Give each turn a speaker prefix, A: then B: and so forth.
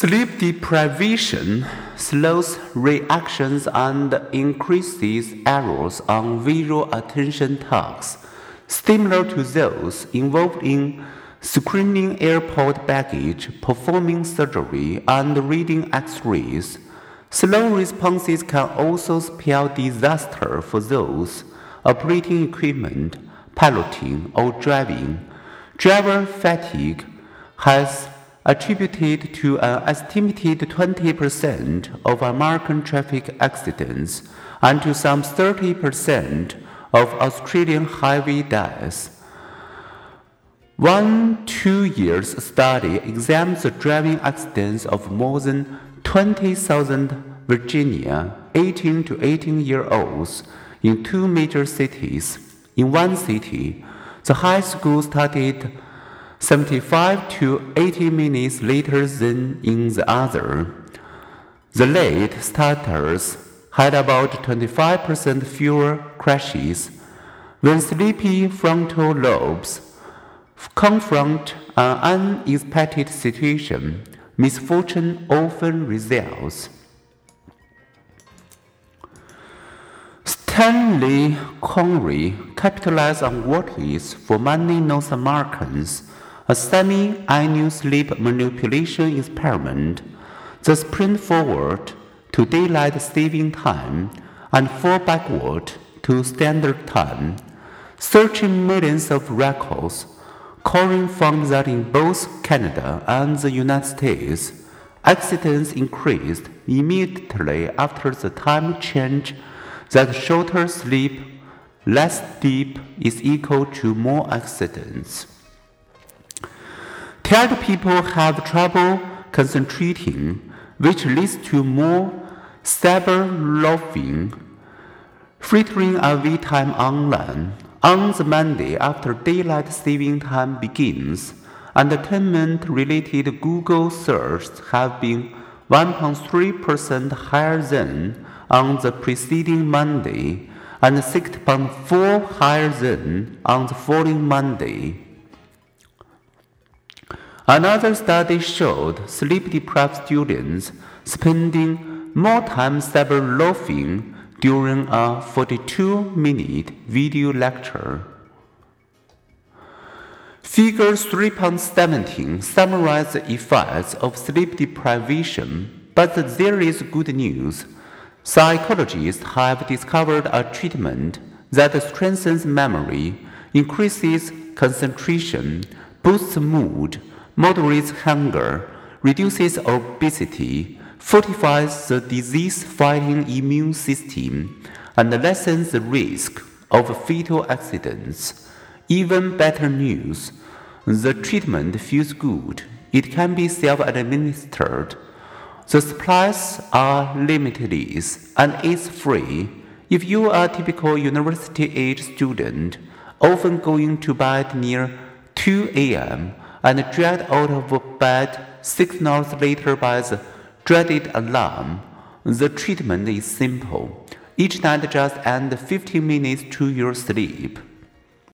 A: Sleep deprivation slows reactions and increases errors on visual attention tasks, similar to those involved in screening airport baggage, performing surgery, and reading x rays. Slow responses can also spell disaster for those operating equipment, piloting, or driving. Driver fatigue has attributed to an estimated 20% of American traffic accidents and to some 30% of Australian highway deaths. One two years study examines the driving accidents of more than 20,000 Virginia 18 to 18 year olds in two major cities. In one city, the high school studied 75 to 80 minutes later than in the other. The late starters had about 25% fewer crashes. When sleepy frontal lobes confront an unexpected situation, misfortune often results. Stanley Coren capitalized on what is, for many North Americans, a semi-annual sleep manipulation experiment, the sprint forward to daylight saving time and fall backward to standard time. Searching millions of records, Coren found that in both Canada and the United States, accidents increased immediately after the time change that shorter sleep, less deep, is equal to more accidents. Tired people have trouble concentrating, which leads to more cyber frittering AV time online. On the Monday after daylight saving time begins, entertainment related Google searches have been 1.3% higher than on the preceding Monday and 6.4 higher than on the following Monday. Another study showed sleep deprived students spending more time cyberloafing during a 42 minute video lecture. Figure 3.17 summarizes the effects of sleep deprivation, but there is good news. Psychologists have discovered a treatment that strengthens memory, increases concentration, boosts mood, moderates hunger, reduces obesity, fortifies the disease fighting immune system, and lessens the risk of fatal accidents. Even better news the treatment feels good. It can be self administered. The supplies are limitless and it's free. If you are a typical university age student, often going to bed near 2 a.m., and dragged out of bed six hours later by the dreaded alarm. The treatment is simple. Each night just add 15 minutes to your sleep.